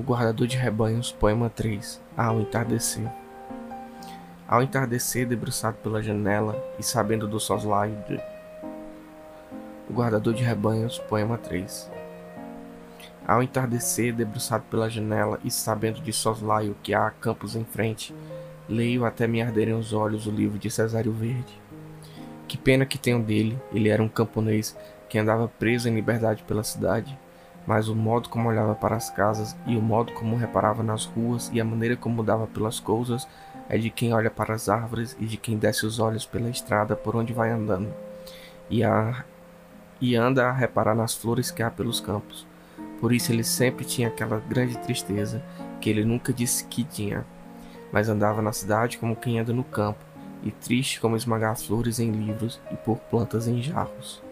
Guardador de Rebanhos, poema 3 Ao entardecer. Ao entardecer, debruçado pela janela e sabendo do soslaio de. O Guardador de Rebanhos, poema 3 Ao entardecer, debruçado pela janela e sabendo de soslaio que há campos em frente, leio até me arderem os olhos o livro de Cesário Verde. Que pena que tenho dele, ele era um camponês que andava preso em liberdade pela cidade mas o modo como olhava para as casas e o modo como reparava nas ruas e a maneira como dava pelas coisas é de quem olha para as árvores e de quem desce os olhos pela estrada por onde vai andando e, a, e anda a reparar nas flores que há pelos campos. Por isso ele sempre tinha aquela grande tristeza que ele nunca disse que tinha, mas andava na cidade como quem anda no campo, e triste como esmagar flores em livros e pôr plantas em jarros.